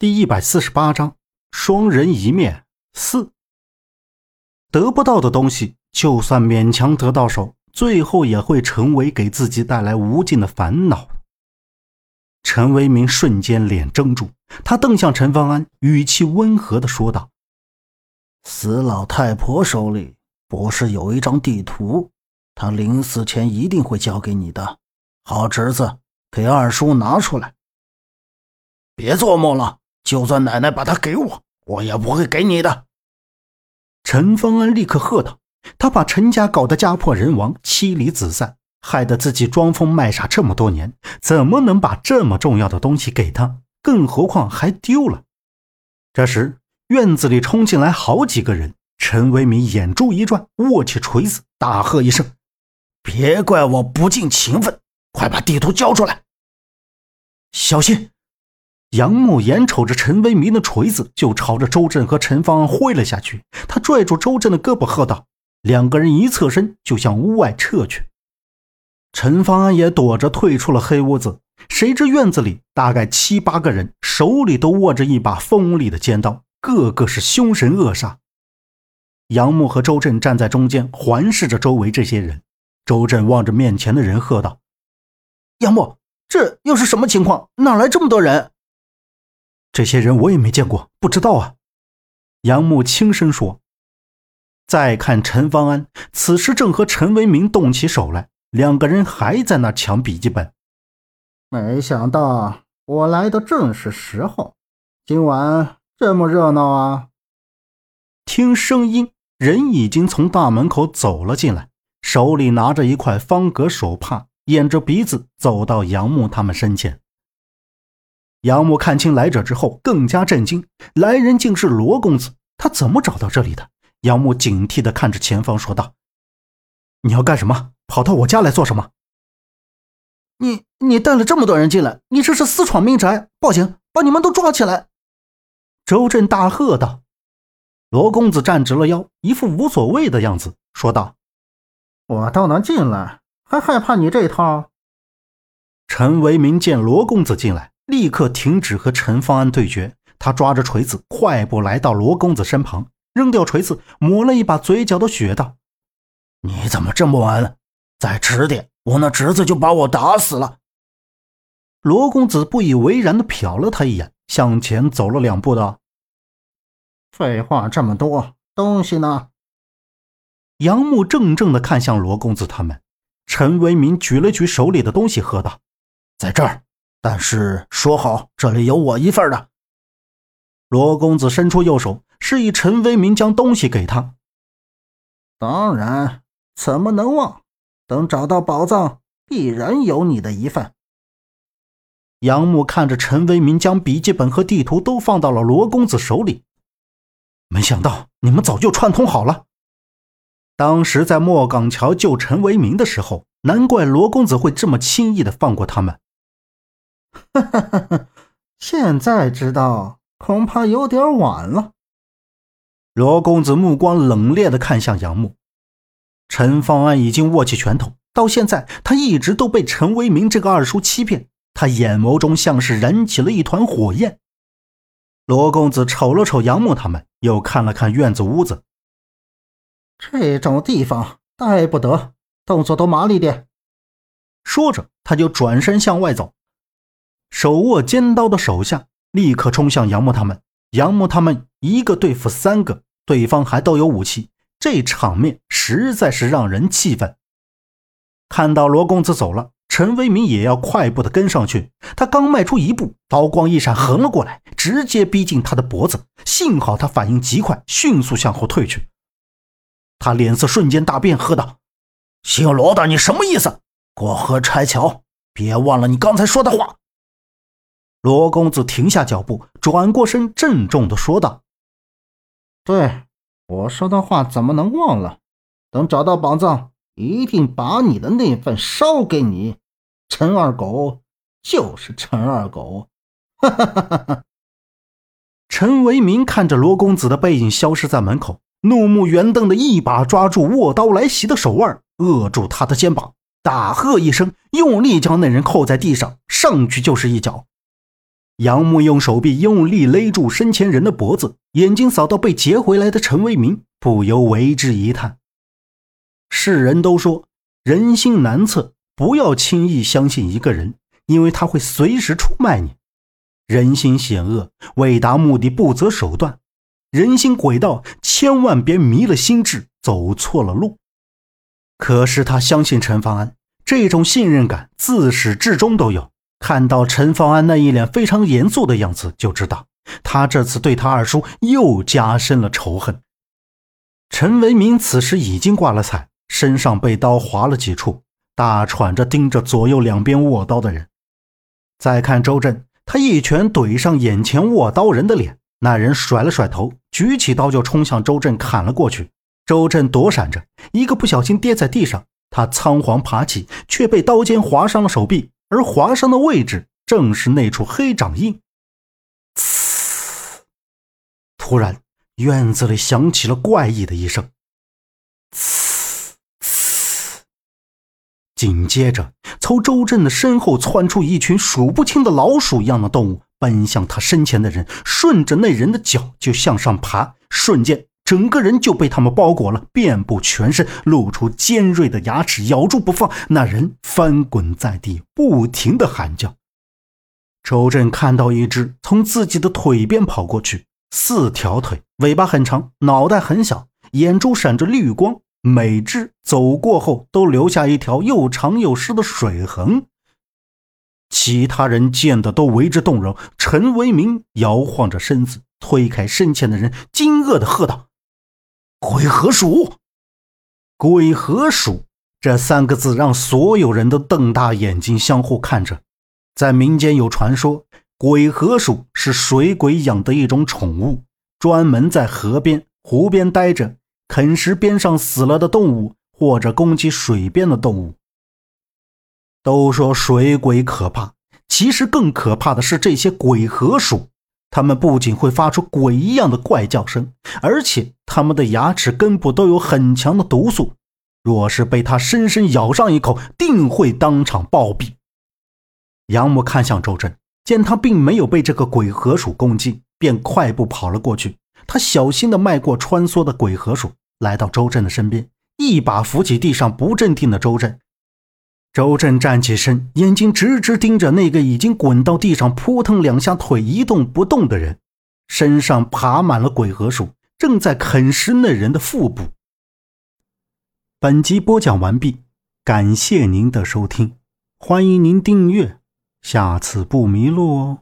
第一百四十八章，双人一面四。得不到的东西，就算勉强得到手，最后也会成为给自己带来无尽的烦恼。陈为民瞬间脸怔住，他瞪向陈方安，语气温和的说道：“死老太婆手里不是有一张地图？她临死前一定会交给你的。好侄子，给二叔拿出来。别做梦了。”就算奶奶把他给我，我也不会给你的。”陈方安立刻喝道。他把陈家搞得家破人亡、妻离子散，害得自己装疯卖傻这么多年，怎么能把这么重要的东西给他？更何况还丢了。这时，院子里冲进来好几个人。陈为民眼珠一转，握起锤子，大喝一声：“别怪我不尽情分！快把地图交出来！小心！”杨木眼瞅着陈为民的锤子，就朝着周震和陈芳挥了下去。他拽住周震的胳膊，喝道：“两个人一侧身，就向屋外撤去。”陈芳安也躲着退出了黑屋子。谁知院子里大概七八个人，手里都握着一把锋利的尖刀，个个是凶神恶煞。杨木和周震站在中间，环视着周围这些人。周震望着面前的人，喝道：“杨木，这又是什么情况？哪来这么多人？”这些人我也没见过，不知道啊。杨木轻声说。再看陈方安，此时正和陈为民动起手来，两个人还在那抢笔记本。没想到我来的正是时候，今晚这么热闹啊！听声音，人已经从大门口走了进来，手里拿着一块方格手帕，掩着鼻子走到杨木他们身前。杨木看清来者之后，更加震惊。来人竟是罗公子，他怎么找到这里的？杨木警惕地看着前方，说道：“你要干什么？跑到我家来做什么？你你带了这么多人进来，你这是私闯民宅！报警，把你们都抓起来！”周震大喝道。罗公子站直了腰，一副无所谓的样子，说道：“我都能进来，还害怕你这套？”陈为民见罗公子进来。立刻停止和陈方安对决，他抓着锤子，快步来到罗公子身旁，扔掉锤子，抹了一把嘴角的血，道：“你怎么这么晚？再迟点，我那侄子就把我打死了。”罗公子不以为然地瞟了他一眼，向前走了两步，道：“废话这么多，东西呢？”杨木怔怔地看向罗公子他们，陈为民举了举手里的东西，喝道：“在这儿。”但是说好，这里有我一份的。罗公子伸出右手，示意陈为民将东西给他。当然，怎么能忘？等找到宝藏，必然有你的一份。杨木看着陈为民将笔记本和地图都放到了罗公子手里，没想到你们早就串通好了。当时在莫岗桥救陈为民的时候，难怪罗公子会这么轻易的放过他们。哈哈哈哈现在知道，恐怕有点晚了。罗公子目光冷冽的看向杨木，陈方安已经握起拳头，到现在他一直都被陈为民这个二叔欺骗，他眼眸中像是燃起了一团火焰。罗公子瞅了瞅杨木他们，又看了看院子屋子，这种地方待不得，动作都麻利点。说着，他就转身向外走。手握尖刀的手下立刻冲向杨木他们，杨木他们一个对付三个，对方还都有武器，这场面实在是让人气愤。看到罗公子走了，陈为民也要快步的跟上去。他刚迈出一步，刀光一闪，横了过来，直接逼近他的脖子。幸好他反应极快，迅速向后退去。他脸色瞬间大变，喝道：“姓罗的，你什么意思？过河拆桥，别忘了你刚才说的话。”罗公子停下脚步，转过身，郑重地说道：“对我说的话，怎么能忘了？等找到宝藏，一定把你的那份烧给你。陈二狗就是陈二狗。”哈哈哈哈哈！陈为民看着罗公子的背影消失在门口，怒目圆瞪的一把抓住握刀来袭的手腕，扼住他的肩膀，大喝一声，用力将那人扣在地上，上去就是一脚。杨木用手臂用力勒住身前人的脖子，眼睛扫到被劫回来的陈为民，不由为之一叹。世人都说人心难测，不要轻易相信一个人，因为他会随时出卖你。人心险恶，为达目的不择手段；人心诡道，千万别迷了心智，走错了路。可是他相信陈方安，这种信任感自始至终都有。看到陈方安那一脸非常严肃的样子，就知道他这次对他二叔又加深了仇恨。陈为民此时已经挂了彩，身上被刀划了几处，大喘着盯着左右两边握刀的人。再看周震，他一拳怼上眼前握刀人的脸，那人甩了甩头，举起刀就冲向周震砍了过去。周震躲闪着，一个不小心跌在地上，他仓皇爬起，却被刀尖划伤了手臂。而划伤的位置正是那处黑掌印。突然，院子里响起了怪异的一声。紧接着，从周震的身后窜出一群数不清的老鼠一样的动物，奔向他身前的人，顺着那人的脚就向上爬，瞬间。整个人就被他们包裹了，遍布全身，露出尖锐的牙齿，咬住不放。那人翻滚在地，不停的喊叫。周震看到一只从自己的腿边跑过去，四条腿，尾巴很长，脑袋很小，眼珠闪着绿光，每只走过后都留下一条又长又湿的水痕。其他人见的都为之动容。陈为民摇晃着身子，推开身前的人，惊愕的喝道。鬼河鼠，鬼河鼠这三个字让所有人都瞪大眼睛相互看着。在民间有传说，鬼河鼠是水鬼养的一种宠物，专门在河边、湖边待着，啃食边上死了的动物，或者攻击水边的动物。都说水鬼可怕，其实更可怕的是这些鬼河鼠。它们不仅会发出鬼一样的怪叫声，而且它们的牙齿根部都有很强的毒素，若是被它深深咬上一口，定会当场暴毙。杨木看向周震，见他并没有被这个鬼河鼠攻击，便快步跑了过去。他小心地迈过穿梭的鬼河鼠，来到周震的身边，一把扶起地上不镇定的周震。周震站起身，眼睛直直盯着那个已经滚到地上、扑腾两下腿一动不动的人，身上爬满了鬼和鼠，正在啃食那人的腹部。本集播讲完毕，感谢您的收听，欢迎您订阅，下次不迷路哦。